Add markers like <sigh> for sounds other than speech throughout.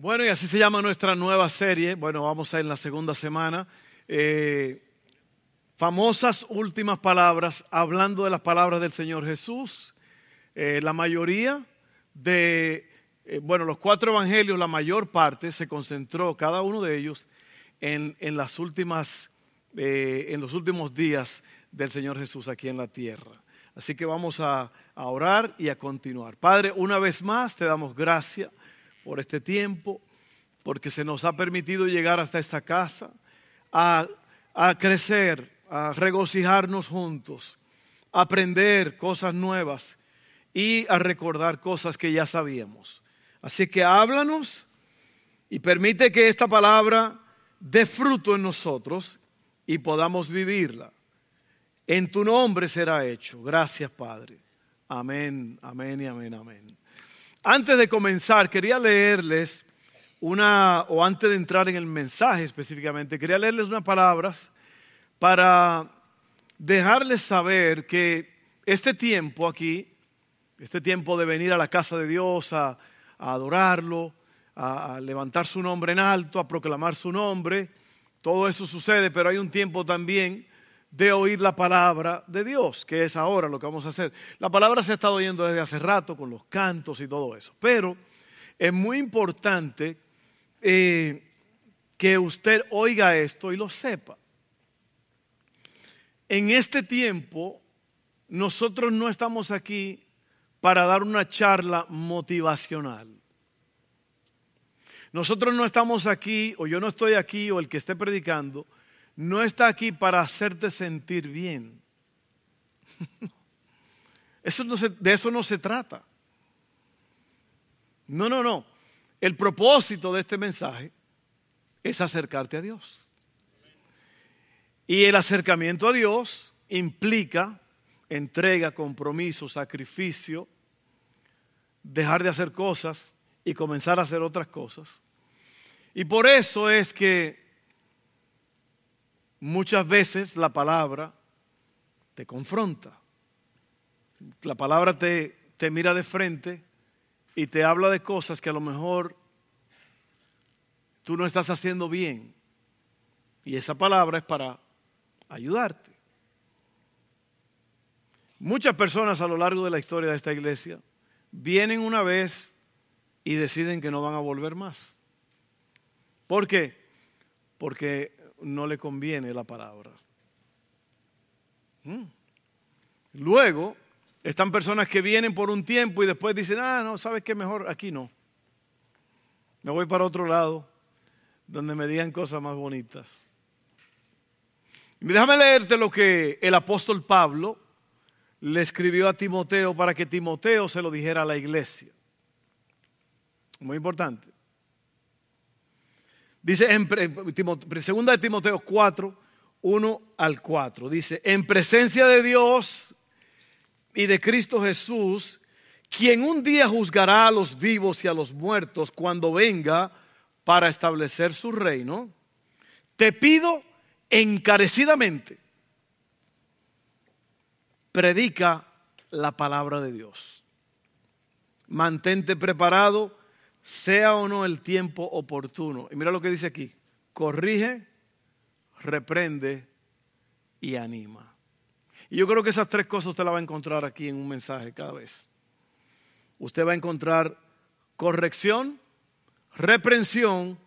Bueno, y así se llama nuestra nueva serie. Bueno, vamos a ir en la segunda semana. Eh, famosas últimas palabras, hablando de las palabras del Señor Jesús. Eh, la mayoría de, eh, bueno, los cuatro evangelios, la mayor parte se concentró, cada uno de ellos, en, en las últimas, en los últimos días del Señor Jesús aquí en la tierra. Así que vamos a, a orar y a continuar. Padre, una vez más te damos gracias por este tiempo, porque se nos ha permitido llegar hasta esta casa, a, crecer, a regocijarnos juntos, a aprender cosas nuevas y a recordar cosas que ya sabíamos. Así que háblanos y permite que esta palabra dé fruto en nosotros y podamos vivirla. En tu nombre será hecho. Gracias, Padre. Amén, amén y amén, amén. Antes de comenzar, quería leerles una, o antes de entrar en el mensaje específicamente, quería leerles unas palabras para dejarles saber que este tiempo aquí, este tiempo de venir a la casa de Dios a, adorarlo, a levantar su nombre en alto, a proclamar su nombre, todo eso sucede, pero hay un tiempo también de oír la palabra de Dios, que es ahora lo que vamos a hacer. La palabra se ha estado oyendo desde hace rato con los cantos y todo eso, pero es muy importante eh, que usted oiga esto y lo sepa. En este tiempo, nosotros no estamos aquí para dar una charla motivacional. Nosotros no estamos aquí, o yo no estoy aquí, o el que esté predicando, no está aquí para hacerte sentir bien. <laughs> De eso no se trata. No, no, no. El propósito de este mensaje es acercarte a Dios. Y el acercamiento a Dios implica entrega, compromiso, sacrificio, dejar de hacer cosas y comenzar a hacer otras cosas. Y por eso es que muchas veces la palabra te confronta. La palabra te, te mira de frente y te habla de cosas que a lo mejor tú no estás haciendo bien. Y esa palabra es para ayudarte. Muchas personas a lo largo de la historia de esta iglesia vienen una vez y deciden que no van a volver más. ¿Por qué? Porque no le conviene la palabra. Mm. Luego, están personas que vienen por un tiempo y después dicen, ah, no, ¿sabes qué? Mejor aquí no. Me voy para otro lado, donde me digan cosas más bonitas. déjame leerte lo que el apóstol Pablo le escribió a Timoteo para que Timoteo se lo dijera a la iglesia. Muy importante. Dice en segunda de Timoteo 4, 1 al 4. Dice, en presencia de Dios y de Cristo Jesús, quien un día juzgará a los vivos y a los muertos cuando venga para establecer su reino, te pido encarecidamente, predica la palabra de Dios. Mantente preparado sea o no el tiempo oportuno. Y mira lo que dice aquí, corrige, reprende y anima. Y yo creo que esas tres cosas usted las va a encontrar aquí en un mensaje cada vez. Usted va a encontrar corrección, reprensión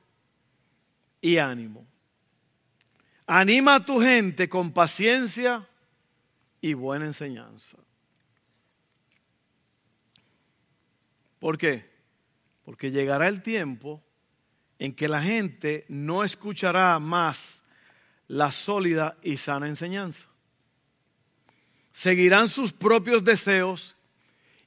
y ánimo. Anima a tu gente con paciencia y buena enseñanza. ¿Por qué? Porque llegará el tiempo en que la gente no escuchará más la sólida y sana enseñanza. Seguirán sus propios deseos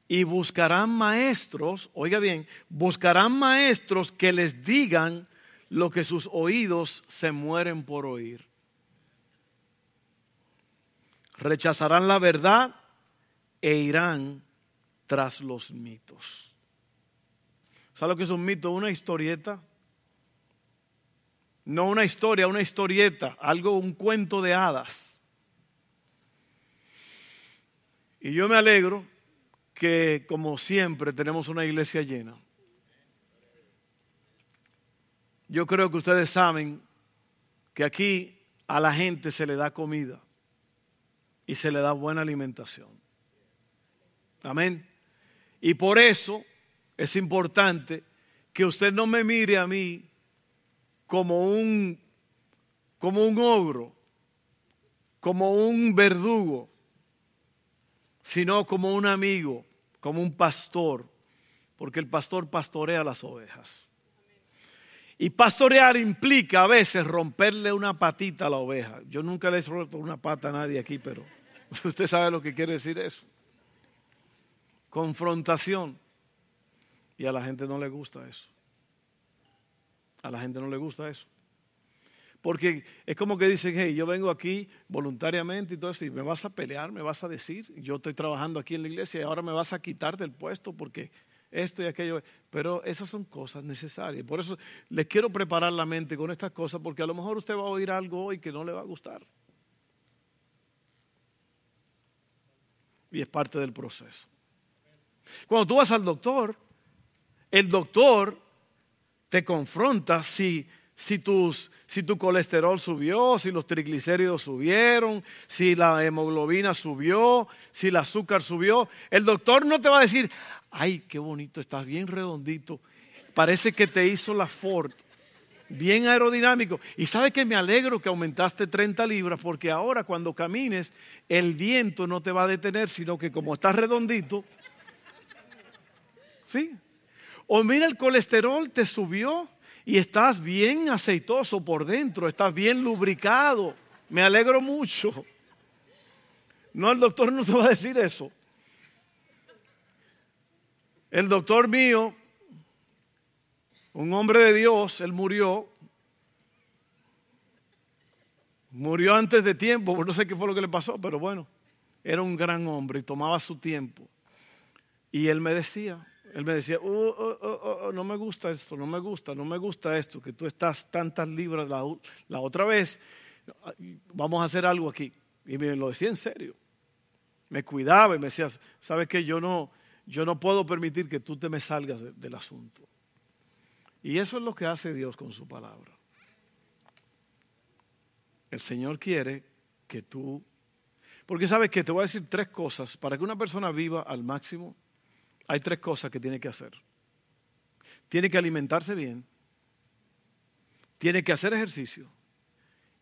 y buscarán maestros, oiga bien, buscarán maestros que les digan lo que sus oídos se mueren por oír. Rechazarán la verdad e irán tras los mitos. ¿Sabe lo que es un mito? Una historieta. No una historia, una historieta, algo, un cuento de hadas. Y yo me alegro que, como siempre, tenemos una iglesia llena. yo creo que ustedes saben que aquí a la gente se le da comida y se le da buena alimentación. Amén. Y por eso es importante que usted no me mire a mí como un, como un ogro, como un verdugo, sino como un amigo, como un pastor, porque el pastor pastorea las ovejas. Y pastorear implica a veces romperle una patita a la oveja. Yo nunca le he roto una pata a nadie aquí, pero <laughs> usted sabe lo que quiere decir eso. Confrontación. Y a la gente no le gusta eso. A la gente no le gusta eso. Porque es como que dicen, hey, yo vengo aquí voluntariamente y todo eso, y me vas a pelear, me vas a decir, yo estoy trabajando aquí en la iglesia y ahora me vas a quitar del puesto porque esto y aquello. Pero esas son cosas necesarias. Por eso les quiero preparar la mente con estas cosas, porque a lo mejor usted va a oír algo hoy que no le va a gustar. Y es parte del proceso. Cuando tú vas al doctor, el doctor te confronta si, si, tus, si tu colesterol subió, si los triglicéridos subieron, si la hemoglobina subió, si el azúcar subió. El doctor no te va a decir, ay, qué bonito, estás bien redondito. Parece que te hizo la Ford. Bien aerodinámico. Y sabe que me alegro que aumentaste 30 libras porque ahora cuando camines el viento no te va a detener, sino que como estás redondito, ¿sí? O mira el colesterol te subió y estás bien aceitoso por dentro, estás bien lubricado. Me alegro mucho. No, el doctor no te va a decir eso. El doctor mío, un hombre de Dios, él murió. Murió antes de tiempo, no sé qué fue lo que le pasó, pero bueno, era un gran hombre y tomaba su tiempo. Y él me decía, él me decía, oh, oh, oh, no me gusta esto, no me gusta, no me gusta esto, que tú estás tantas libras la, otra vez, vamos a hacer algo aquí. Y me lo decía en serio. Me cuidaba y me decía, ¿sabes qué? Yo no, yo no puedo permitir que tú te me salgas del asunto. Y eso es lo que hace Dios con su palabra. El Señor quiere que tú... Porque sabes que te voy a decir tres cosas. Para que una persona viva al máximo, hay tres cosas que tiene que hacer. Tiene que alimentarse bien, tiene que hacer ejercicio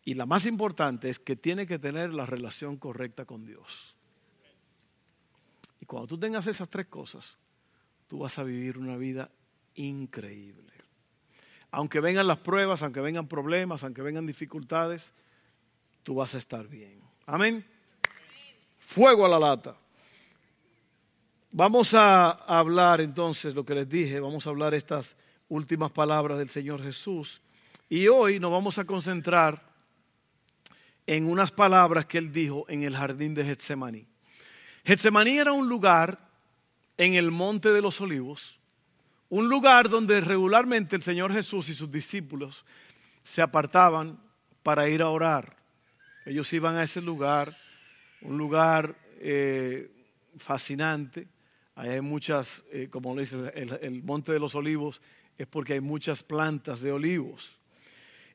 y la más importante es que tiene que tener la relación correcta con Dios. Y cuando tú tengas esas tres cosas, tú vas a vivir una vida increíble. Aunque vengan las pruebas, aunque vengan problemas, aunque vengan dificultades, tú vas a estar bien. Amén. Fuego a la lata. Vamos a hablar entonces lo que les dije, vamos a hablar estas últimas palabras del Señor Jesús. Y hoy nos vamos a concentrar en unas palabras que él dijo en el jardín de Getsemaní. Getsemaní era un lugar en el monte de los olivos, un lugar donde regularmente el Señor Jesús y sus discípulos se apartaban para ir a orar. Ellos iban a ese lugar, un lugar eh, fascinante. Hay muchas, eh, como le dice, el, el monte de los olivos es porque hay muchas plantas de olivos.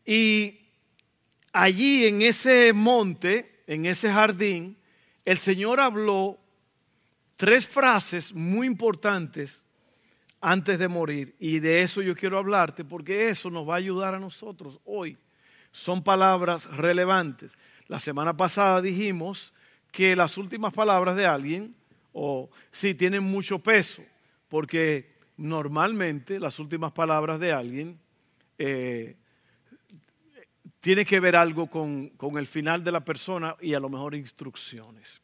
Y allí en ese monte, en ese jardín, el Señor habló tres frases muy importantes antes de morir. Y de eso yo quiero hablarte porque eso nos va a ayudar a nosotros hoy. Son palabras relevantes. La semana pasada dijimos que las últimas palabras de alguien, o sí, tienen mucho peso, porque normalmente las últimas palabras de alguien eh, tiene que ver algo con, con el final de la persona y a lo mejor instrucciones.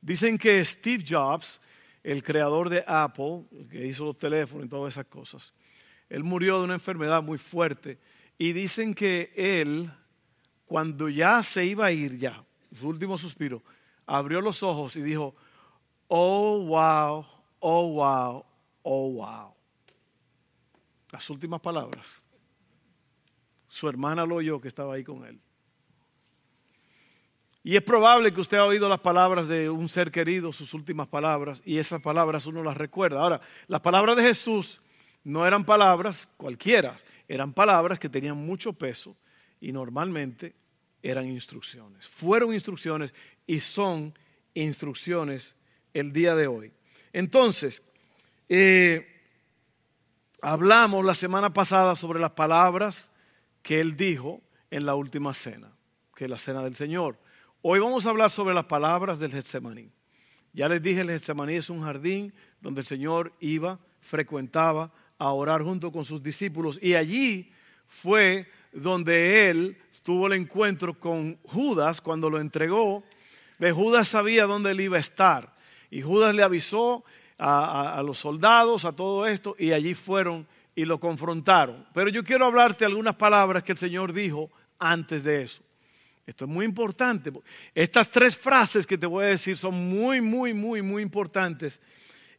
Dicen que Steve Jobs, el creador de Apple, que hizo los teléfonos y todas esas cosas, él murió de una enfermedad muy fuerte y dicen que él, cuando ya se iba a ir ya, su último suspiro, abrió los ojos y dijo, oh wow, oh wow, oh wow. Las últimas palabras. Su hermana lo oyó que estaba ahí con él. Y es probable que usted ha oído las palabras de un ser querido, sus últimas palabras, y esas palabras uno las recuerda. Ahora, las palabras de Jesús no eran palabras cualquiera, eran palabras que tenían mucho peso y normalmente eran instrucciones. Fueron instrucciones y son instrucciones el día de hoy. Entonces, eh, hablamos la semana pasada sobre las palabras que él dijo en la última cena, que es la cena del Señor. Hoy vamos a hablar sobre las palabras del Getsemaní. Ya les dije, el Getsemaní es un jardín donde el Señor iba, frecuentaba a orar junto con sus discípulos y allí fue donde él tuvo el encuentro con Judas cuando lo entregó. De Judas sabía dónde él iba a estar y Judas le avisó a, los soldados, a todo esto y allí fueron y lo confrontaron. Pero yo quiero hablarte algunas palabras que el Señor dijo antes de eso. Esto es muy importante. Estas tres frases que te voy a decir son muy, muy, muy, muy importantes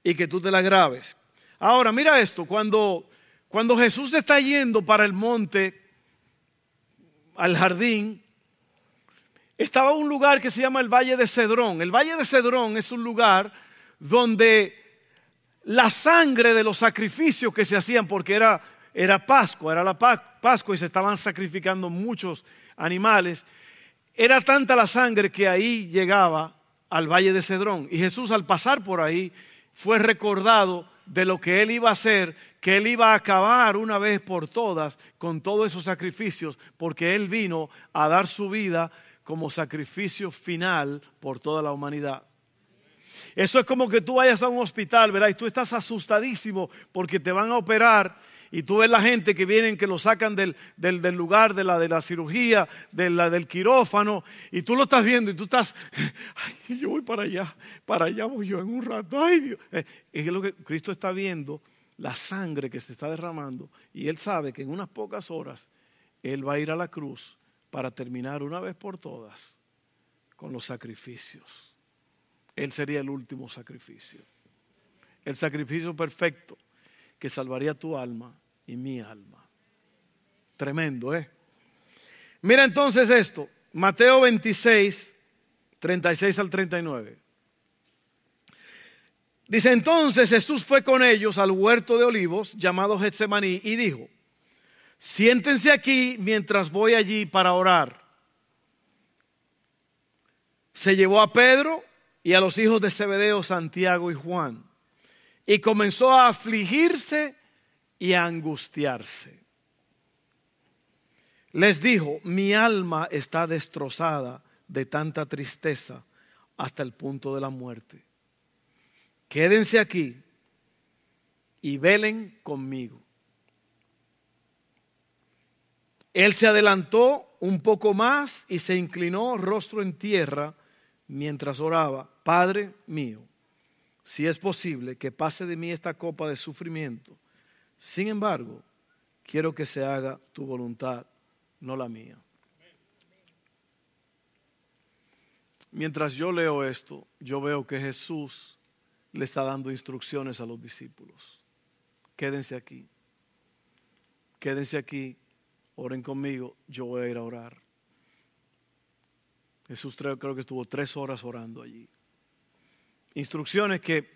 y que tú te las grabes. Ahora, mira esto, cuando, cuando Jesús está yendo para el monte, al jardín, estaba un lugar que se llama el Valle de Cedrón. El Valle de Cedrón es un lugar donde la sangre de los sacrificios que se hacían, porque era, era Pascua, era la Pascua y se estaban sacrificando muchos animales, era tanta la sangre que ahí llegaba al valle de Cedrón. Y Jesús al pasar por ahí fue recordado de lo que él iba a hacer, que él iba a acabar una vez por todas con todos esos sacrificios, porque él vino a dar su vida como sacrificio final por toda la humanidad. Eso es como que tú vayas a un hospital, ¿verdad? Y tú estás asustadísimo porque te van a operar y tú ves la gente que vienen, que lo sacan del, lugar de la, de la cirugía, del quirófano, y tú lo estás viendo y tú estás, <laughs> ay, yo voy para allá, para allá voy yo en un rato, ay Dios. Eh, es lo que Cristo está viendo, la sangre que se está derramando, y Él sabe que en unas pocas horas Él va a ir a la cruz para terminar una vez por todas con los sacrificios. Él sería el último sacrificio. El sacrificio perfecto que salvaría tu alma y mi alma. Tremendo, ¿eh? Mira entonces esto, Mateo 26, 36 al 39. Dice entonces Jesús fue con ellos al huerto de olivos llamado Getsemaní y dijo, siéntense aquí mientras voy allí para orar. Se llevó a Pedro y a los hijos de Zebedeo, Santiago y Juan, y comenzó a afligirse y angustiarse. Les dijo, mi alma está destrozada de tanta tristeza hasta el punto de la muerte. Quédense aquí y velen conmigo. Él se adelantó un poco más y se inclinó rostro en tierra mientras oraba, Padre mío, si es posible que pase de mí esta copa de sufrimiento, sin embargo, quiero que se haga tu voluntad, no la mía. Mientras yo leo esto, yo veo que Jesús le está dando instrucciones a los discípulos. Quédense aquí. Quédense aquí, oren conmigo, yo voy a ir a orar. Jesús creo, que estuvo tres horas orando allí. Instrucciones que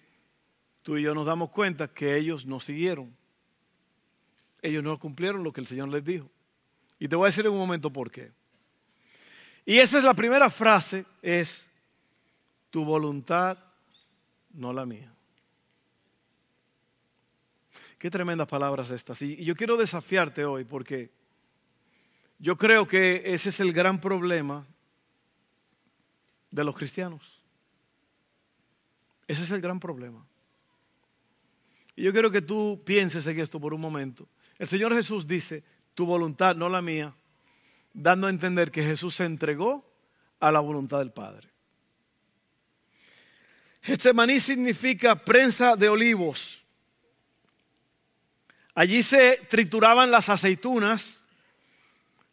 tú y yo nos damos cuenta que ellos no siguieron ellos no cumplieron lo que el Señor les dijo. Y te voy a decir en un momento por qué. Y esa es la primera frase, es tu voluntad, no la mía. Qué tremendas palabras estas. Y yo quiero desafiarte hoy porque yo creo que ese es el gran problema de los cristianos. Ese es el gran problema. Y yo quiero que tú pienses en esto por un momento. El Señor Jesús dice, tu voluntad, no la mía, dando a entender que Jesús se entregó a la voluntad del Padre. Getsemaní significa prensa de olivos. Allí se trituraban las aceitunas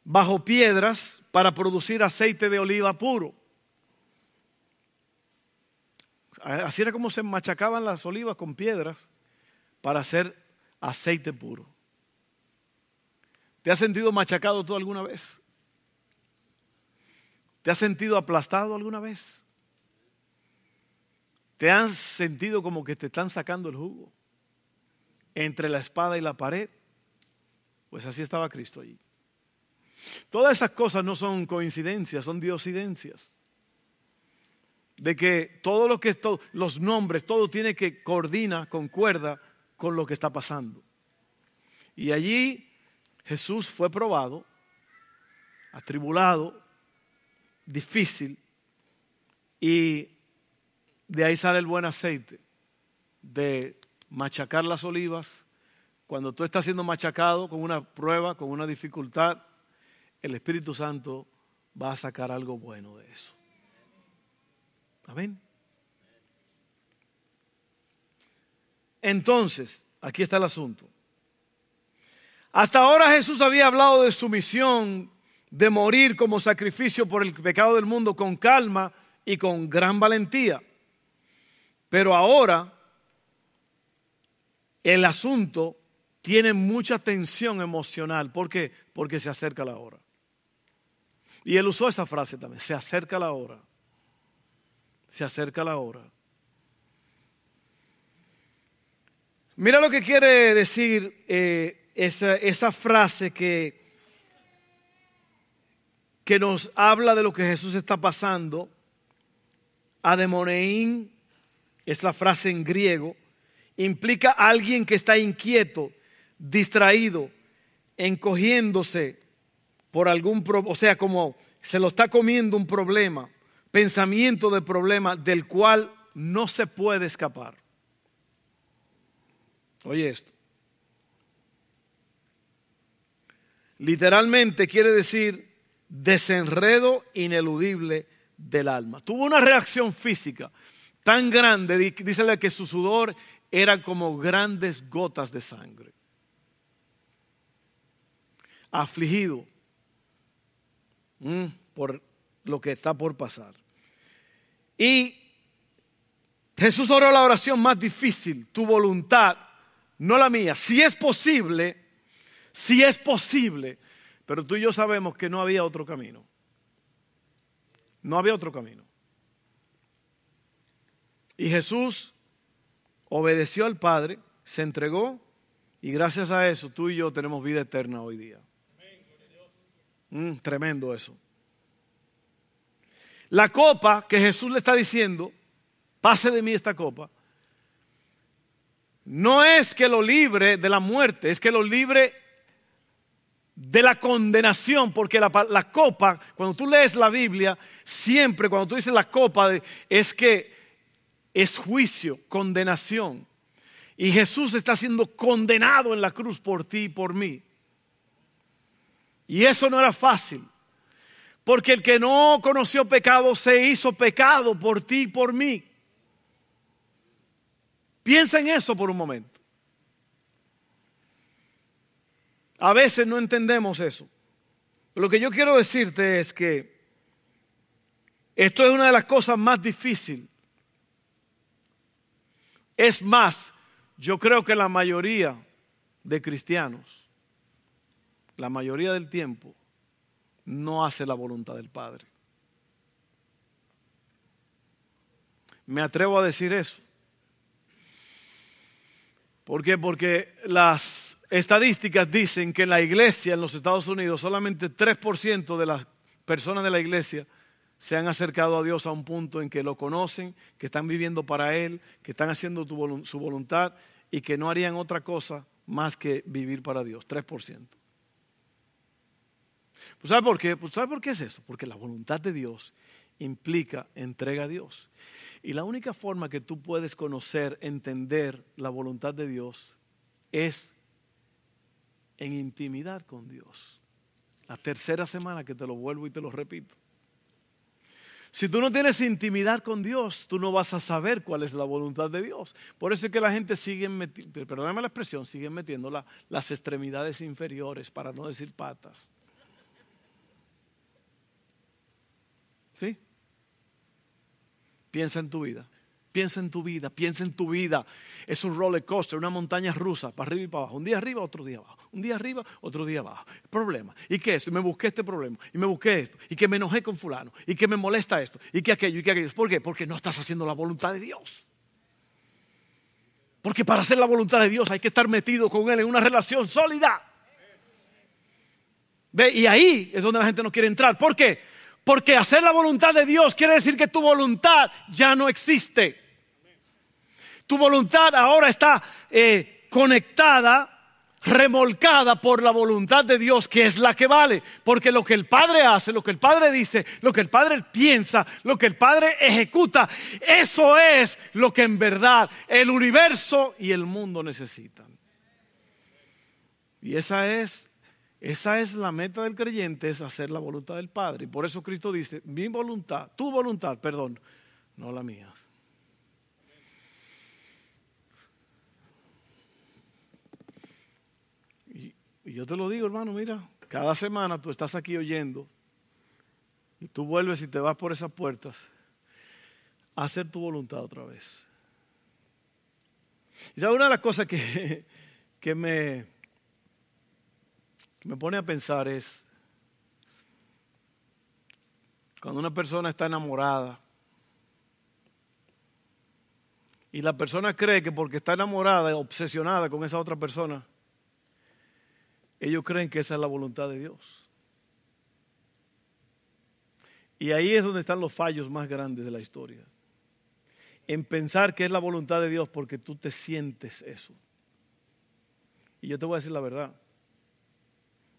bajo piedras para producir aceite de oliva puro. Así era como se machacaban las olivas con piedras para hacer aceite puro. ¿Te has sentido machacado tú alguna vez? ¿Te has sentido aplastado alguna vez? ¿Te has sentido como que te están sacando el jugo entre la espada y la pared? Pues así estaba Cristo allí. Todas esas cosas no son coincidencias, son diosidencias. De que todo lo que es, los nombres, todo tiene que coordina, concuerda con lo que está pasando. Y allí Jesús fue probado, atribulado, difícil, y de ahí sale el buen aceite de machacar las olivas. Cuando tú estás siendo machacado con una prueba, con una dificultad, el Espíritu Santo va a sacar algo bueno de eso. Amén. Entonces, aquí está el asunto. Hasta ahora Jesús había hablado de su misión de morir como sacrificio por el pecado del mundo con calma y con gran valentía. Pero ahora el asunto tiene mucha tensión emocional. ¿Por qué? Porque se acerca la hora. Y él usó esa frase también, se acerca la hora. Se acerca la hora. Mira lo que quiere decir eh, esa, frase que, que nos habla de lo que Jesús está pasando. Ademoneín es la frase en griego. Implica a alguien que está inquieto, distraído, encogiéndose por algún, o sea, como se lo está comiendo un problema, pensamiento de problema del cual no se puede escapar. Oye esto. Literalmente quiere decir desenredo ineludible del alma. Tuvo una reacción física tan grande, dícele que su sudor era como grandes gotas de sangre. Afligido mm, por lo que está por pasar. Y Jesús oró la oración más difícil, tu voluntad, no la mía. Si es posible, si es posible, pero tú y yo sabemos que no había otro camino. No había otro camino. Y Jesús obedeció al Padre, se entregó y gracias a eso tú y yo tenemos vida eterna hoy día. Mm, tremendo eso. La copa que Jesús le está diciendo, pase de mí esta copa, no es que lo libre de la muerte, es que lo libre de la condenación, porque la, copa, cuando tú lees la Biblia, siempre cuando tú dices la copa, es que es juicio, condenación. Y Jesús está siendo condenado en la cruz por ti y por mí. Y eso no era fácil, porque el que no conoció pecado se hizo pecado por ti y por mí. Piensa en eso por un momento. A veces no entendemos eso. Lo que yo quiero decirte es que esto es una de las cosas más difíciles. Es más, yo creo que la mayoría de cristianos, la mayoría del tiempo, no hace la voluntad del Padre. Me atrevo a decir eso. ¿Por qué? Porque las estadísticas dicen que en la iglesia en los Estados Unidos solamente 3% de las personas de la iglesia se han acercado a Dios a un punto en que lo conocen, que están viviendo para Él, que están haciendo su voluntad y que no harían otra cosa más que vivir para Dios. 3%. Pues ¿sabe por qué? Pues ¿sabe por qué es eso? Porque la voluntad de Dios implica entrega a Dios. Y la única forma que tú puedes conocer, entender la voluntad de Dios es en intimidad con Dios. La tercera semana que te lo vuelvo y te lo repito. Si tú no tienes intimidad con Dios, tú no vas a saber cuál es la voluntad de Dios. Por eso es que la gente sigue metiendo, perdóname la expresión, sigue metiendo las extremidades inferiores, para no decir patas. ¿Sí? Piensa en tu vida. Piensa en tu vida, piensa en tu vida. Es un roller coaster, una montaña rusa, para arriba y para abajo. Un día arriba, otro día abajo. Un día arriba, otro día abajo. Problema. ¿Y qué es? Y me busqué este problema. Y me busqué esto. Y que me enojé con fulano. Y que me molesta esto. Y que aquello. Y que aquello. ¿Por qué? Porque no estás haciendo la voluntad de Dios. Porque para hacer la voluntad de Dios hay que estar metido con Él en una relación sólida. ¿Ve? Y ahí es donde la gente no quiere entrar. ¿Por qué? Porque hacer la voluntad de Dios quiere decir que tu voluntad ya no existe. Tu voluntad ahora está eh, conectada remolcada por la voluntad de Dios, que es la que vale. Porque lo que el Padre hace, lo que el Padre dice, lo que el Padre piensa, lo que el Padre ejecuta, eso es lo que en verdad el universo y el mundo necesitan. Y esa es, esa es la meta del creyente, es hacer la voluntad del Padre. Y por eso Cristo dice, mi voluntad, tu voluntad, perdón, no la mía. Y yo te lo digo, hermano, mira, cada semana tú estás aquí oyendo y tú vuelves y te vas por esas puertas a hacer tu voluntad otra vez. Y sabes, una de las cosas que, <laughs> que me, me pone a pensar es cuando una persona está enamorada y la persona cree que porque está enamorada, obsesionada con esa otra persona, ellos creen que esa es la voluntad de Dios. Y ahí es donde están los fallos más grandes de la historia. En pensar que es la voluntad de Dios porque tú te sientes eso. Y yo te voy a decir la verdad.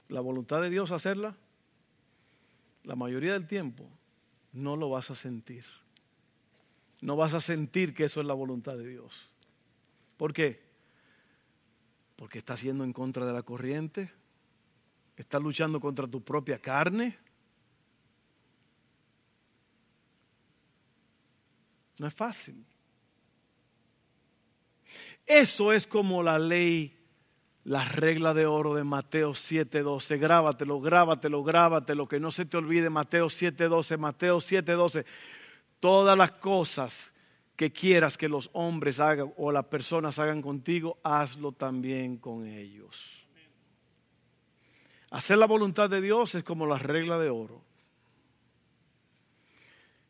La voluntad de Dios hacerla, la mayoría del tiempo no lo vas a sentir. No vas a sentir que eso es la voluntad de Dios. ¿Por qué? Porque estás yendo en contra de la corriente, estás luchando contra tu propia carne. No es fácil. Eso es como la ley, la regla de oro de Mateo 7:12. Grábatelo, grábatelo, grábatelo, que no se te olvide Mateo 7:12, Mateo 7:12. Todas las cosas que quieras que los hombres hagan o las personas hagan contigo, hazlo también con ellos. Hacer la voluntad de Dios es como la regla de oro.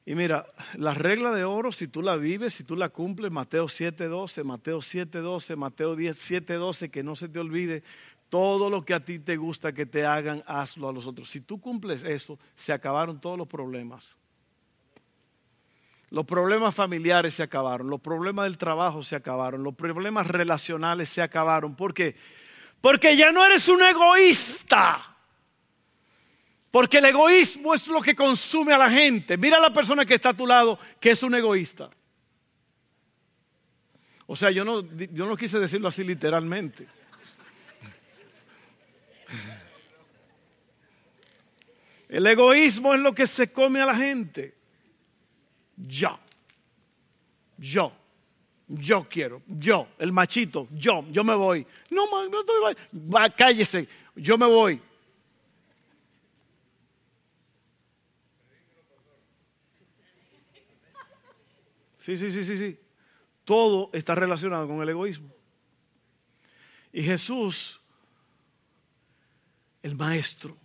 Y mira, la regla de oro, si tú la vives, si tú la cumples, Mateo 7:12, Mateo 7:12, Mateo 10, 7:12, que no se te olvide, todo lo que a ti te gusta que te hagan, hazlo a los otros. Si tú cumples eso, se acabaron todos los problemas. Los problemas familiares se acabaron, los problemas del trabajo se acabaron, los problemas relacionales se acabaron. ¿Por qué? Porque ya no eres un egoísta. Porque el egoísmo es lo que consume a la gente. Mira a la persona que está a tu lado que es un egoísta. O sea, yo no, yo no quise decirlo así literalmente. El egoísmo es lo que se come a la gente yo. Yo. Yo quiero, yo, el machito, yo, yo me voy. No, no te Va, cállese, yo me voy. Sí, sí, sí, sí, sí. Todo está relacionado con el egoísmo. Y Jesús, el maestro,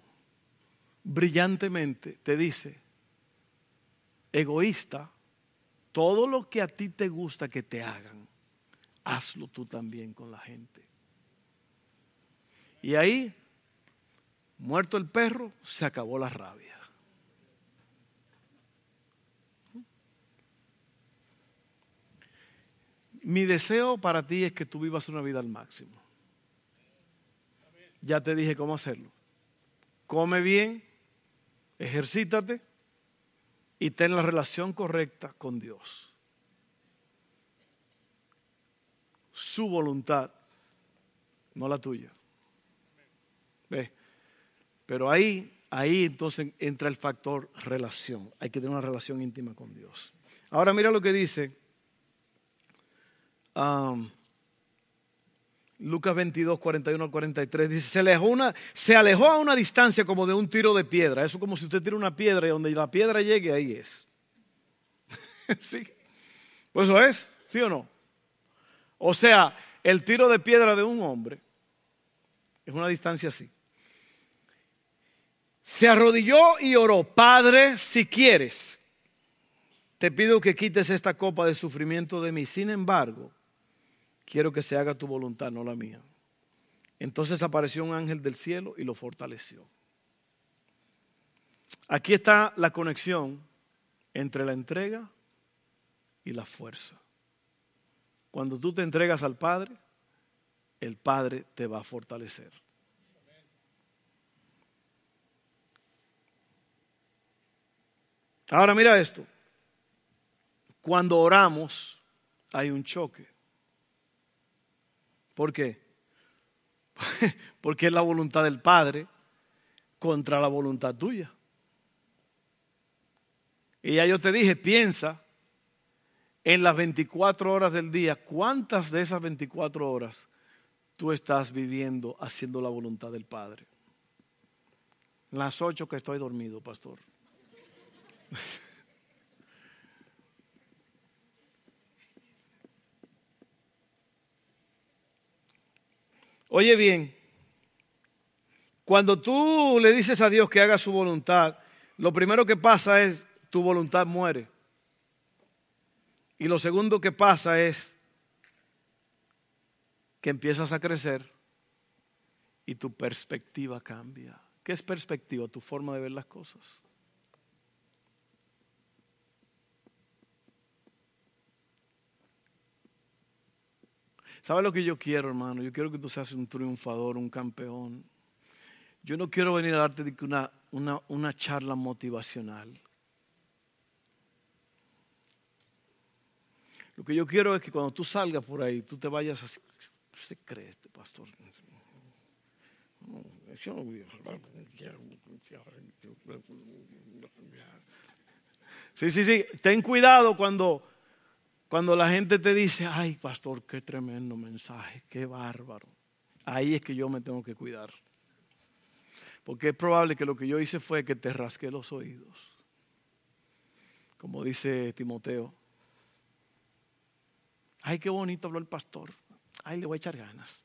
brillantemente te dice, egoísta, todo lo que a ti te gusta que te hagan, hazlo tú también con la gente. Y ahí, muerto el perro, se acabó la rabia. Mi deseo para ti es que tú vivas una vida al máximo. Ya te dije cómo hacerlo. Come bien, ejercítate y ten la relación correcta con Dios. Su voluntad, no la tuya. ¿Ve? Pero ahí, ahí entonces entra el factor relación. Hay que tener una relación íntima con Dios. Ahora mira lo que dice um, Lucas 22, 41 al 43. Dice, se alejó, una, se alejó a una distancia como de un tiro de piedra. Eso como si usted tira una piedra y donde la piedra llegue, ahí es. <laughs> ¿Sí? Pues eso es, ¿sí o no? O sea, el tiro de piedra de un hombre es una distancia así. Se arrodilló y oró, Padre, si quieres, te pido que quites esta copa de sufrimiento de mí. Sin embargo, quiero que se haga tu voluntad, no la mía. Entonces apareció un ángel del cielo y lo fortaleció. Aquí está la conexión entre la entrega y la fuerza. Cuando tú te entregas al Padre, el Padre te va a fortalecer. Ahora mira esto. Cuando oramos hay un choque. ¿Por qué? <laughs> Porque es la voluntad del Padre contra la voluntad tuya. Y ya yo te dije, piensa en las 24 horas del día, ¿cuántas de esas 24 horas tú estás viviendo haciendo la voluntad del Padre? Las ocho que estoy dormido, pastor. <laughs> Oye bien, cuando tú le dices a Dios que haga su voluntad, lo primero que pasa es tu voluntad muere. Y lo segundo que pasa es que empiezas a crecer y tu perspectiva cambia. ¿Qué es perspectiva? Tu forma de ver las cosas. ¿Sabes lo que yo quiero, hermano? Yo quiero que tú seas un triunfador, un campeón. Yo no quiero venir a darte una, una, una charla motivacional. Lo que yo quiero es que cuando tú salgas por ahí, tú te vayas así. ¿Se cree este pastor? Sí, sí, sí. Ten cuidado cuando cuando la gente te dice, ay, pastor, qué tremendo mensaje, qué bárbaro. Ahí es que yo me tengo que cuidar. Porque es probable que lo que yo hice fue que te rasqué los oídos. Como dice Timoteo. Ay, qué bonito habló el pastor. Ay, le voy a echar ganas.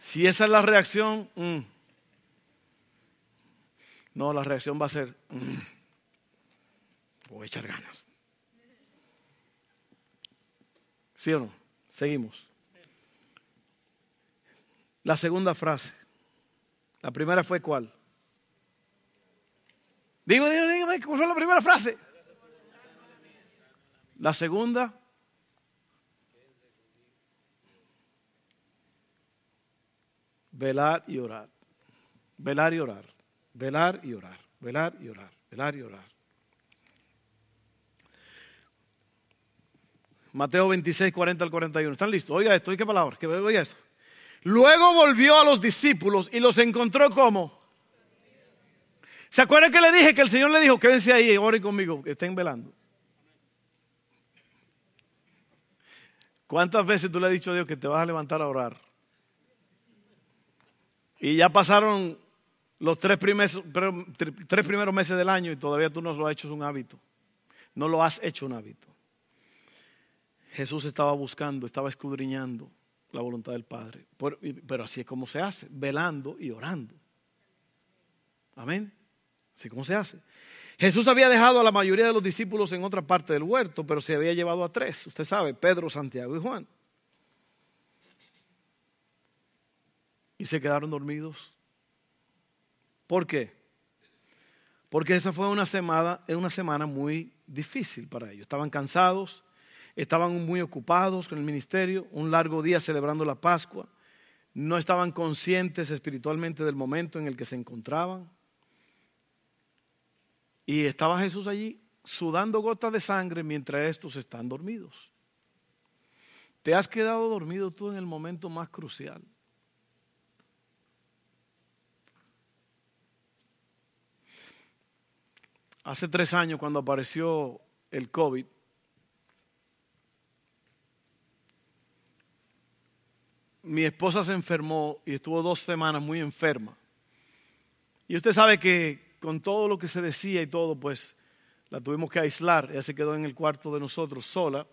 Si esa es la reacción, mm. no, la reacción va a ser, mm, voy a echar ganas. ¿Sí o no? Seguimos. La segunda frase. La primera fue cuál? Digo, dígame, dígame, ¿cómo fue la primera frase? La segunda. Velar y orar. Velar y orar. Velar y orar. Velar y orar. Velar y orar. Mateo 26, 40 al 41. ¿Están listos? Oiga esto, oiga qué palabra, que oiga esto. Luego volvió a los discípulos y los encontró como. ¿Se acuerdan que le dije que el Señor le dijo, quédense ahí, oren conmigo, que estén velando? ¿Cuántas veces tú le has dicho a Dios que te vas a levantar a orar? Y ya pasaron los tres primeros, tres primeros meses del año y todavía tú no lo has hecho un hábito. No lo has hecho un hábito. Jesús estaba buscando, estaba escudriñando la voluntad del Padre. Pero así es como se hace, velando y orando. Amén. Así es como se hace. Jesús había dejado a la mayoría de los discípulos en otra parte del huerto, pero se había llevado a tres. Usted sabe, Pedro, Santiago y Juan. Y se quedaron dormidos. ¿Por qué? Porque esa fue una semana, una semana muy difícil para ellos. Estaban cansados, estaban muy ocupados con el ministerio, un largo día celebrando la Pascua, no estaban conscientes espiritualmente del momento en el que se encontraban. Y estaba Jesús allí sudando gotas de sangre mientras estos están dormidos. ¿Te has quedado dormido tú en el momento más crucial? Hace tres años cuando apareció el COVID, mi esposa se enfermó y estuvo dos semanas muy enferma. Y usted sabe que con todo lo que se decía y todo, pues la tuvimos que aislar. Ella se quedó en el cuarto de nosotros sola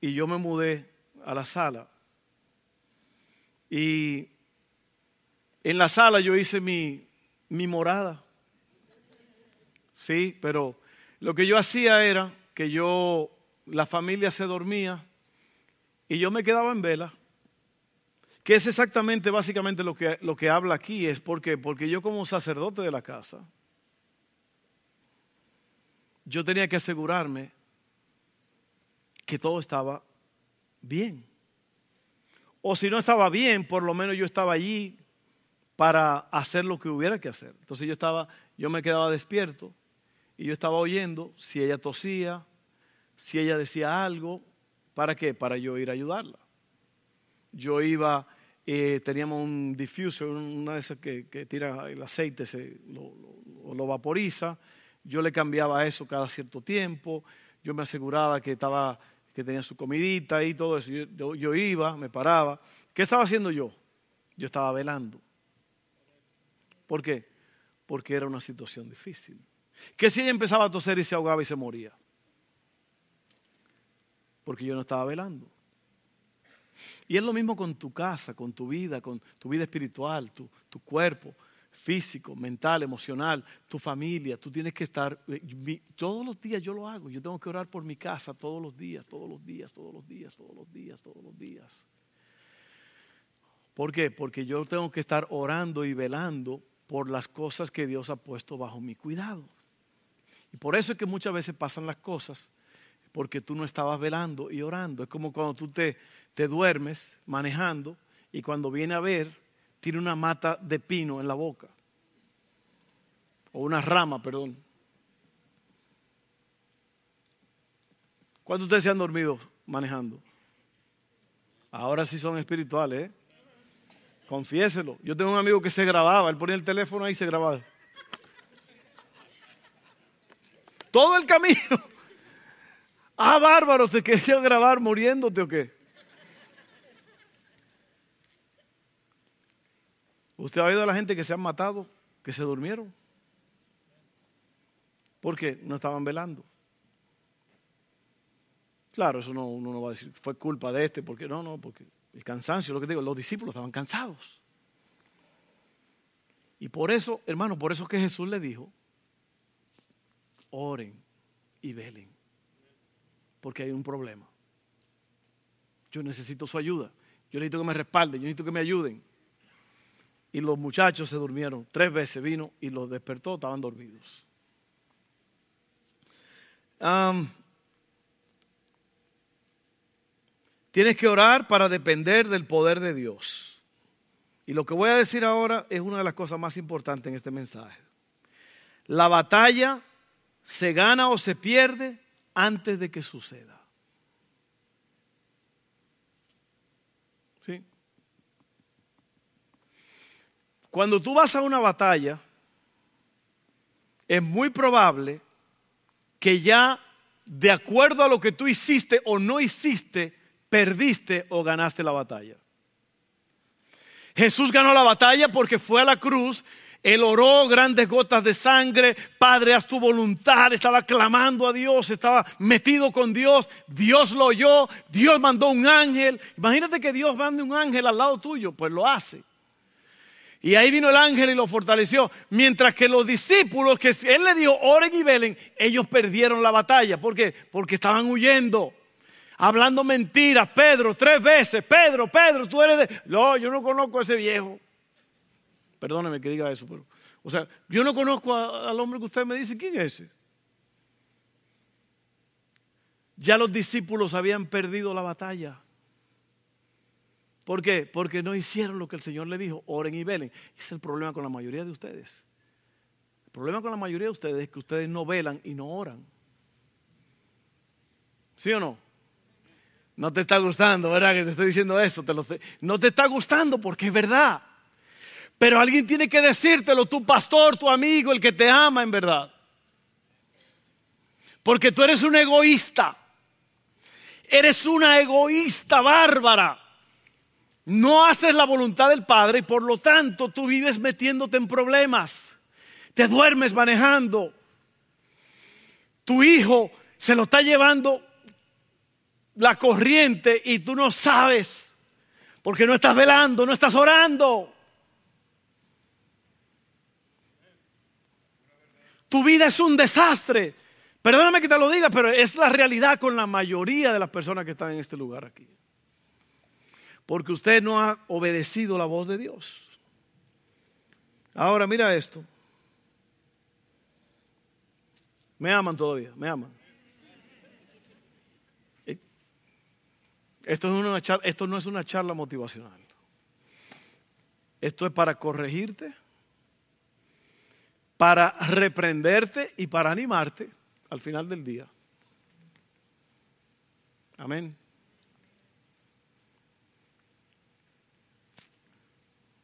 y yo me mudé a la sala. Y en la sala yo hice mi, mi morada. Sí, pero lo que yo hacía era que yo, la familia se dormía y yo me quedaba en vela que es exactamente, básicamente lo que, lo que habla aquí, es porque, porque yo como sacerdote de la casa, yo tenía que asegurarme que todo estaba bien. O si no estaba bien, por lo menos yo estaba allí para hacer lo que hubiera que hacer. Entonces yo estaba, yo me quedaba despierto y yo estaba oyendo si ella tosía, si ella decía algo, ¿para qué? Para yo ir a ayudarla. Yo iba, eh, teníamos un diffuser, una de esas que, tira el aceite, se, lo, vaporiza. Yo le cambiaba eso cada cierto tiempo. Yo me aseguraba que estaba, que tenía su comidita y todo eso. Yo, yo iba, me paraba. ¿Qué estaba haciendo yo? Yo estaba velando. ¿Por qué? Porque era una situación difícil. ¿Qué si ella empezaba a toser y se ahogaba y se moría? Porque yo no estaba velando. Y es lo mismo con tu casa, con tu vida, con tu vida espiritual, tu, cuerpo físico, mental, emocional, tu familia. Tú tienes que estar, eh, todos los días yo lo hago, yo tengo que orar por mi casa todos los días, todos los días, todos los días, todos los días, todos los días. ¿Por qué? Porque yo tengo que estar orando y velando por las cosas que Dios ha puesto bajo mi cuidado. Y por eso es que muchas veces pasan las cosas porque tú no estabas velando y orando. Es como cuando tú te, te duermes manejando y cuando viene a ver, tiene una mata de pino en la boca. O una rama, perdón. ¿Cuántos de ustedes se han dormido manejando? Ahora sí son espirituales, ¿eh? Confiéselo. Yo tengo un amigo que se grababa, él ponía el teléfono ahí y se grababa. Todo el camino. <laughs> Ah, bárbaro, ¿te quería grabar muriéndote o qué? ¿Usted ha oído a la gente que se han matado, que se durmieron? ¿Por qué? No estaban velando. Claro, eso no, uno no va a decir, fue culpa de este, porque no, no, porque el cansancio, lo que digo, los discípulos estaban cansados. Y por eso, hermano, por eso que Jesús le dijo, oren y velen porque hay un problema. Yo necesito su ayuda. Yo necesito que me respalden, yo necesito que me ayuden. Y los muchachos se durmieron. Tres veces vino y los despertó, estaban dormidos. tienes que orar para depender del poder de Dios. Y lo que voy a decir ahora es una de las cosas más importantes en este mensaje. La batalla se gana o se pierde antes de que suceda. ¿Sí? Cuando tú vas a una batalla, es muy probable que ya de acuerdo a lo que tú hiciste o no hiciste, perdiste o ganaste la batalla. Jesús ganó la batalla porque fue a la cruz él oró grandes gotas de sangre, Padre, haz tu voluntad, estaba clamando a Dios, estaba metido con Dios, Dios lo oyó, Dios mandó un ángel. Imagínate que Dios mande un ángel al lado tuyo, pues lo hace. Y ahí vino el ángel y lo fortaleció. Mientras que los discípulos, que él le dijo, oren y velen, ellos perdieron la batalla. ¿Por qué? Porque estaban huyendo hablando mentiras. Pedro, tres veces, Pedro, Pedro, tú eres de... No, yo no conozco a ese viejo. Perdóneme que diga eso, pero. O sea, yo no conozco al hombre que usted me dice, ¿quién es ese? Ya los discípulos habían perdido la batalla. ¿Por qué? Porque no hicieron lo que el Señor le dijo, oren y velen. Ese es el problema con la mayoría de ustedes. El problema con la mayoría de ustedes es que ustedes no velan y no oran. ¿Sí o no? No te está gustando, ¿verdad? Que te estoy diciendo eso. no te está gustando porque es verdad. Pero alguien tiene que decírtelo, tu pastor, tu amigo, el que te ama en verdad. Porque tú eres un egoísta. Eres una egoísta bárbara. No haces la voluntad del Padre y por lo tanto tú vives metiéndote en problemas. Te duermes manejando. Tu hijo se lo está llevando la corriente y tú no sabes. Porque no estás velando, no estás orando. Tu vida es un desastre. Perdóname que te lo diga, pero es la realidad con la mayoría de las personas que están en este lugar aquí. Porque usted no ha obedecido la voz de Dios. Ahora mira esto. Me aman todavía, me aman. Eh, esto, es una esto no es una charla motivacional. Esto es para corregirte, para reprenderte y para animarte al final del día. Amén.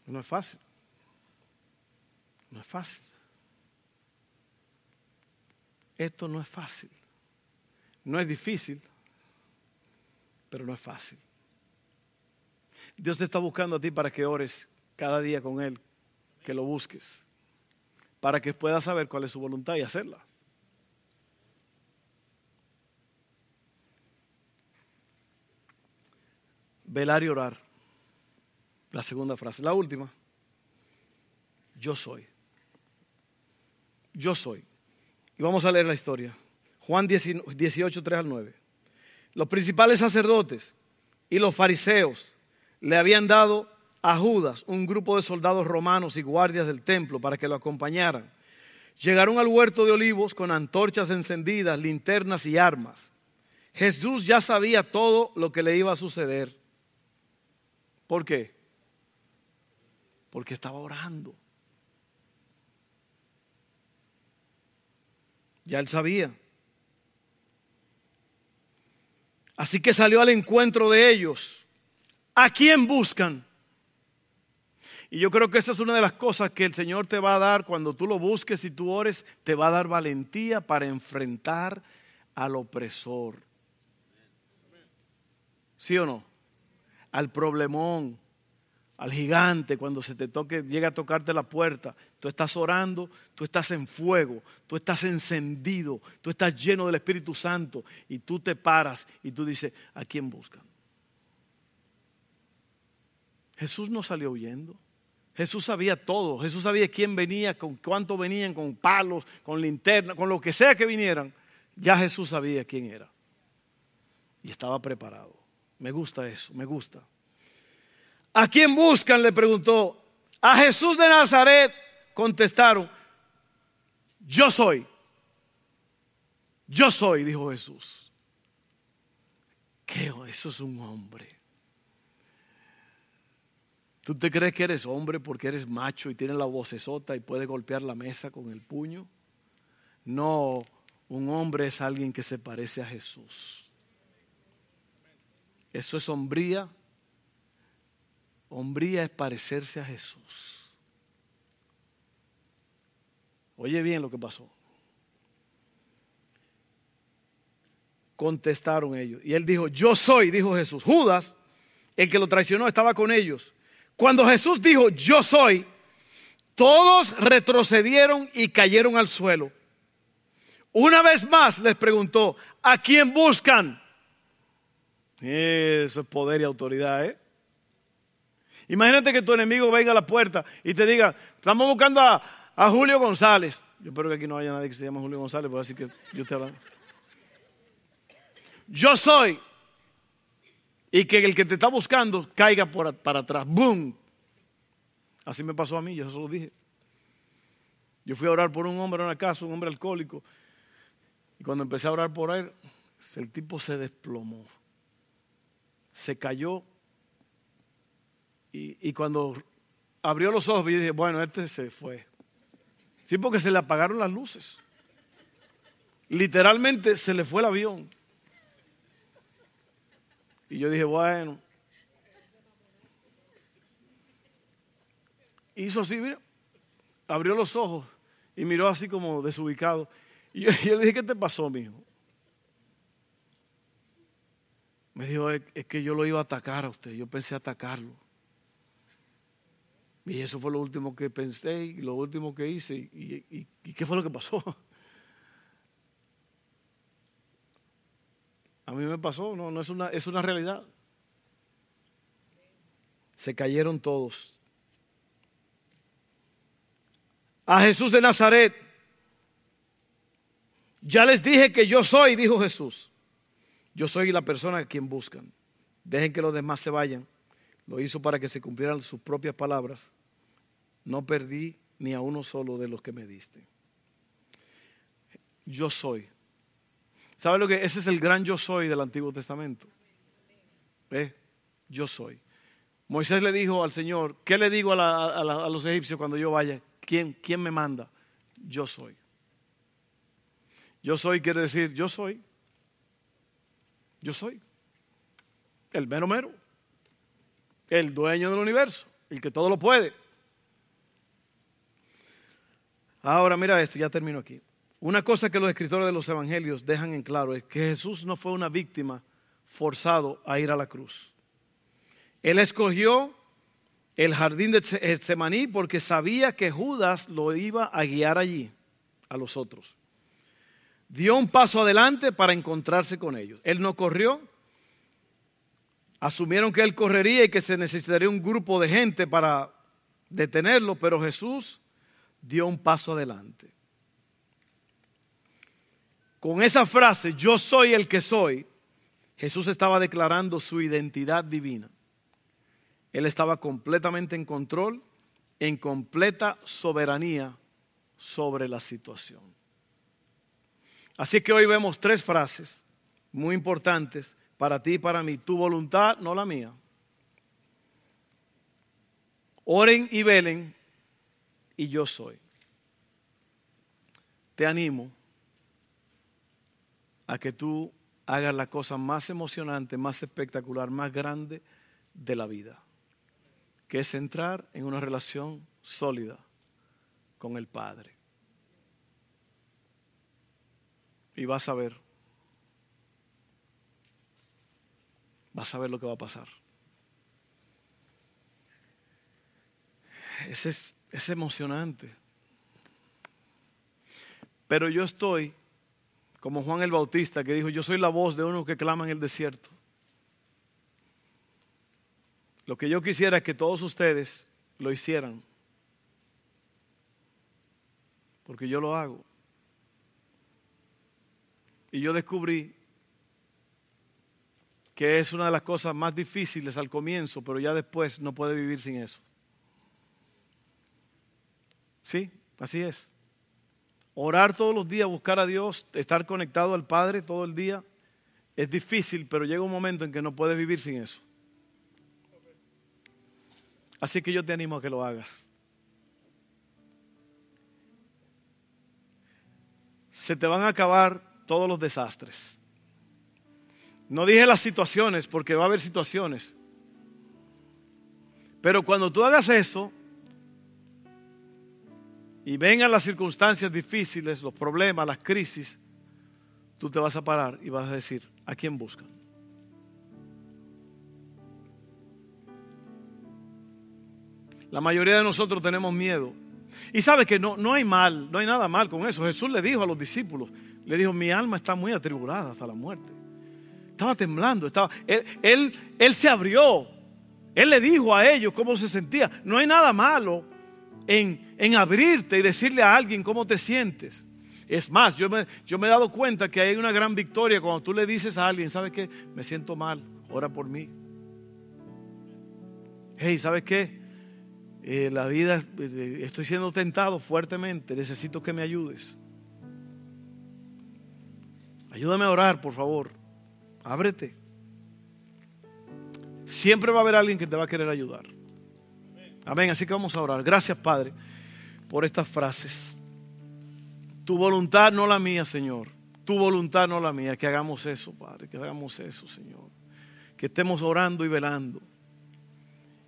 No es fácil. No es fácil. Esto no es fácil. No es difícil, pero no es fácil. Dios te está buscando a ti para que ores cada día con Él, que lo busques, para que puedas saber cuál es su voluntad y hacerla. Velar y orar. La segunda frase. La última. Yo soy. Yo soy. Y vamos a leer la historia. Juan 18, 3 al 9. Los principales sacerdotes y los fariseos le habían dado a Judas un grupo de soldados romanos y guardias del templo para que lo acompañaran. Llegaron al huerto de olivos con antorchas encendidas, linternas y armas. Jesús ya sabía todo lo que le iba a suceder. ¿Por qué? Porque estaba orando. Ya él sabía. Así que salió al encuentro de ellos. ¿A quién buscan? Y yo creo que esa es una de las cosas que el Señor te va a dar cuando tú lo busques y tú ores, te va a dar valentía para enfrentar al opresor. ¿Sí o no? Al problemón, al gigante cuando se te toque, llega a tocarte la puerta. Tú estás orando, tú estás en fuego, tú estás encendido, tú estás lleno del Espíritu Santo y tú te paras y tú dices, ¿a quién buscan? Jesús no salió huyendo. Jesús sabía todo. Jesús sabía quién venía, con cuánto venían, con palos, con linterna, con lo que sea que vinieran. Ya Jesús sabía quién era. Y estaba preparado. Me gusta eso, me gusta. ¿A quién buscan? Le preguntó. A Jesús de Nazaret contestaron. Yo soy. Yo soy, dijo Jesús. ¿Qué? Eso es un hombre. ¿Tú te crees que eres hombre porque eres macho y tienes la vocesota y puedes golpear la mesa con el puño? No, un hombre es alguien que se parece a Jesús. Eso es hombría. Hombría es parecerse a Jesús. Oye bien lo que pasó. Contestaron ellos. Y él dijo, yo soy, dijo Jesús. Judas, el que lo traicionó, estaba con ellos. Cuando Jesús dijo, yo soy, todos retrocedieron y cayeron al suelo. Una vez más les preguntó, ¿a quién buscan? Eso es poder y autoridad, ¿eh? Imagínate que tu enemigo venga a la puerta y te diga, estamos buscando a, Julio González. Yo espero que aquí no haya nadie que se llame Julio González, pero así que yo te hablo. Yo soy y que el que te está buscando caiga para atrás. ¡Boom! Así me pasó a mí, yo eso lo dije. Yo fui a orar por un hombre en una casa, un hombre alcohólico. Y cuando empecé a orar por él, el tipo se desplomó. Se cayó. Y, cuando abrió los ojos, vi dije, bueno, este se fue. Sí, porque se le apagaron las luces. Literalmente se le fue el avión. Y yo dije, bueno. Hizo así, mira, abrió los ojos y miró así como desubicado. Y yo, <laughs> le dije, ¿qué te pasó, mijo? Me dijo, es, que yo lo iba a atacar a usted, yo pensé atacarlo. Y eso fue lo último que pensé y lo último que hice. y qué fue lo que pasó? <laughs> A mí me pasó, no, no es una, es una realidad. Se cayeron todos. A Jesús de Nazaret. Ya les dije que yo soy, dijo Jesús. Yo soy la persona a quien buscan. Dejen que los demás se vayan. Lo hizo para que se cumplieran sus propias palabras. No perdí ni a uno solo de los que me diste. Yo soy. ¿Sabe lo que? Ese es el gran yo soy del Antiguo Testamento. ¿Eh? Yo soy. Moisés le dijo al Señor, ¿qué le digo a, los egipcios cuando yo vaya? ¿Quién, ¿Quién me manda? Yo soy. Yo soy quiere decir, yo soy. Yo soy. El mero mero. El dueño del universo. El que todo lo puede. Ahora mira esto, ya termino aquí. Una cosa que los escritores de los evangelios dejan en claro es que Jesús no fue una víctima forzado a ir a la cruz. Él escogió el jardín de Getsemaní porque sabía que Judas lo iba a guiar allí a los otros dio un paso adelante para encontrarse con ellos. Él no corrió, asumieron que él correría y que se necesitaría un grupo de gente para detenerlo, pero Jesús dio un paso adelante. Con esa frase, yo soy el que soy, Jesús estaba declarando su identidad divina. Él estaba completamente en control, en completa soberanía sobre la situación. Así que hoy vemos tres frases muy importantes para ti y para mí. Tu voluntad, no la mía. Oren y velen y yo soy. Te animo a que tú hagas la cosa más emocionante, más espectacular, más grande de la vida, que es entrar en una relación sólida con el Padre. Y vas a ver. Vas a ver lo que va a pasar. Es, es, es emocionante. Pero yo estoy como Juan el Bautista que dijo, yo soy la voz de uno que clama en el desierto. Lo que yo quisiera es que todos ustedes lo hicieran. Porque yo lo hago. Y yo descubrí que es una de las cosas más difíciles al comienzo, pero ya después no puede vivir sin eso. Sí, así es. Orar todos los días, buscar a Dios, estar conectado al Padre todo el día, es difícil, pero llega un momento en que no puedes vivir sin eso. Así que yo te animo a que lo hagas. Se te van a acabar todos los desastres. No dije las situaciones porque va a haber situaciones. Pero cuando tú hagas eso y vengan las circunstancias difíciles, los problemas, las crisis, tú te vas a parar y vas a decir, ¿a quién buscan? La mayoría de nosotros tenemos miedo. Y sabe que no, no hay mal, no hay nada mal con eso. Jesús le dijo a los discípulos, le dijo, mi alma está muy atribulada hasta la muerte. Estaba temblando, estaba, él, él, se abrió. Él le dijo a ellos cómo se sentía. No hay nada malo en, en abrirte y decirle a alguien cómo te sientes. Es más, yo me, yo me he dado cuenta que hay una gran victoria cuando tú le dices a alguien, ¿sabes qué? Me siento mal, ora por mí. Hey, ¿sabes qué? Eh, la vida, eh, estoy siendo tentado fuertemente, necesito que me ayudes. Ayúdame a orar, por favor. Ábrete. Siempre va a haber alguien que te va a querer ayudar. Amén. Así que vamos a orar. Gracias, Padre, por estas frases. Tu voluntad, no la mía, Señor. Tu voluntad, no la mía. Que hagamos eso, Padre. Que hagamos eso, Señor. Que estemos orando y velando.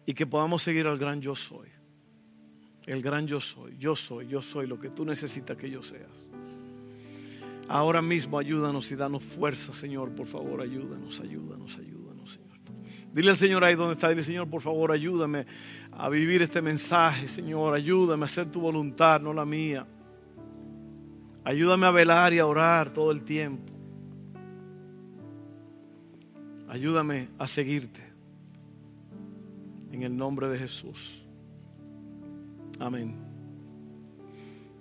Y que podamos seguir al gran yo soy. El gran yo soy. Yo soy, yo soy lo que tú necesitas que yo seas. Ahora mismo ayúdanos y danos fuerza, Señor. Por favor, ayúdanos, ayúdanos, ayúdanos. Dile al Señor ahí donde está. Dile, Señor, por favor, ayúdame a vivir este mensaje, Señor. Ayúdame a hacer tu voluntad, no la mía. Ayúdame a velar y a orar todo el tiempo. Ayúdame a seguirte. En el nombre de Jesús. Amén.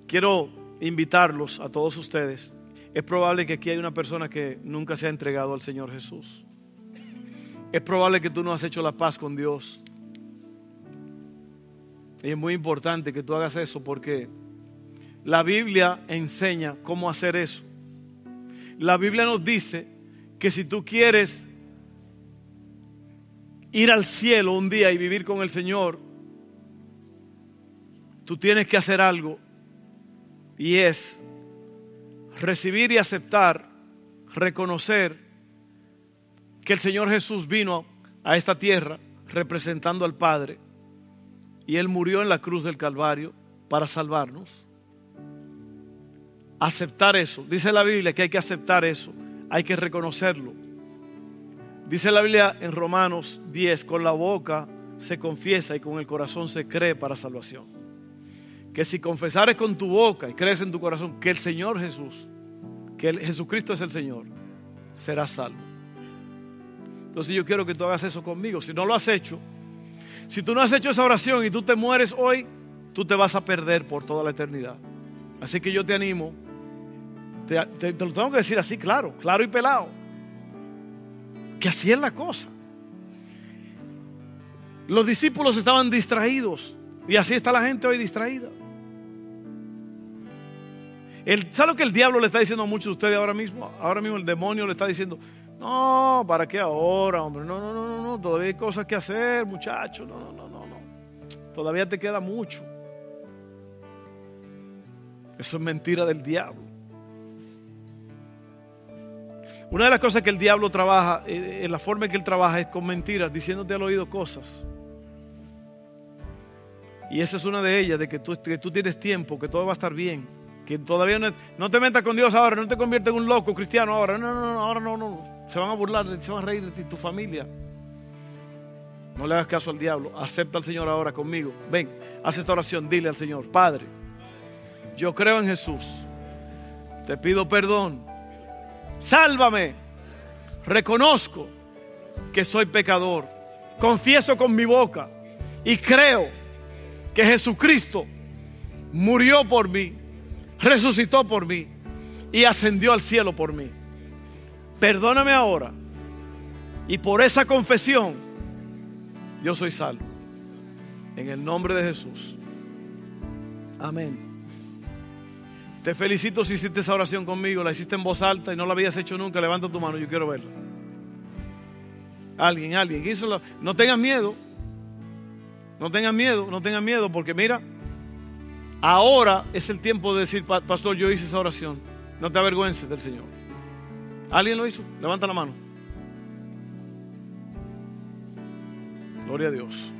Quiero invitarlos a todos ustedes es probable que aquí hay una persona que nunca se ha entregado al Señor Jesús. Es probable que tú no has hecho la paz con Dios. Y es muy importante que tú hagas eso porque la Biblia enseña cómo hacer eso. La Biblia nos dice que si tú quieres ir al cielo un día y vivir con el Señor, tú tienes que hacer algo y es recibir y aceptar, reconocer que el Señor Jesús vino a esta tierra representando al Padre y Él murió en la cruz del Calvario para salvarnos. Aceptar eso. Dice la Biblia que hay que aceptar eso, hay que reconocerlo. Dice la Biblia en Romanos 10, con la boca se confiesa y con el corazón se cree para salvación. Que si confesares con tu boca y crees en tu corazón que el Señor Jesús, que Jesucristo es el Señor, serás salvo. Entonces yo quiero que tú hagas eso conmigo. Si no lo has hecho, si tú no has hecho esa oración y tú te mueres hoy, tú te vas a perder por toda la eternidad. Así que yo te animo, te, lo tengo que decir así, claro, claro y pelado, que así es la cosa. Los discípulos estaban distraídos y así está la gente hoy distraída. El, ¿Sabe lo que el diablo le está diciendo a muchos de ustedes ahora mismo? Ahora mismo el demonio le está diciendo, no, ¿para qué ahora, hombre? No, no, no, no, todavía hay cosas que hacer, muchacho. No, no, no, no, no. Todavía te queda mucho. Eso es mentira del diablo. Una de las cosas que el diablo trabaja, eh, en la forma en que él trabaja es con mentiras, diciéndote al oído cosas. Y esa es una de ellas, de que tú, tienes tiempo, que todo va a estar bien, que todavía no, te metas con Dios ahora, no te conviertes en un loco cristiano ahora, no, no, no, ahora no, no. Se van a burlar, se van a reír de ti, tu familia. No le hagas caso al diablo. Acepta al Señor ahora conmigo. Ven, haz esta oración. Dile al Señor, Padre, yo creo en Jesús. Te pido perdón. Sálvame. Reconozco que soy pecador. Confieso con mi boca y creo que Jesucristo murió por mí, resucitó por mí y ascendió al cielo por mí perdóname ahora. Y por esa confesión, yo soy salvo. En el nombre de Jesús. Amén. Te felicito si hiciste esa oración conmigo, la hiciste en voz alta y no la habías hecho nunca. Levanta tu mano, yo quiero verla. Alguien, alguien. No tengas miedo. No tengas miedo, no tengas miedo, porque mira, ahora es el tiempo de decir, pastor, yo hice esa oración. No te avergüences del Señor. ¿Alguien lo hizo? Levanta la mano. Gloria a Dios.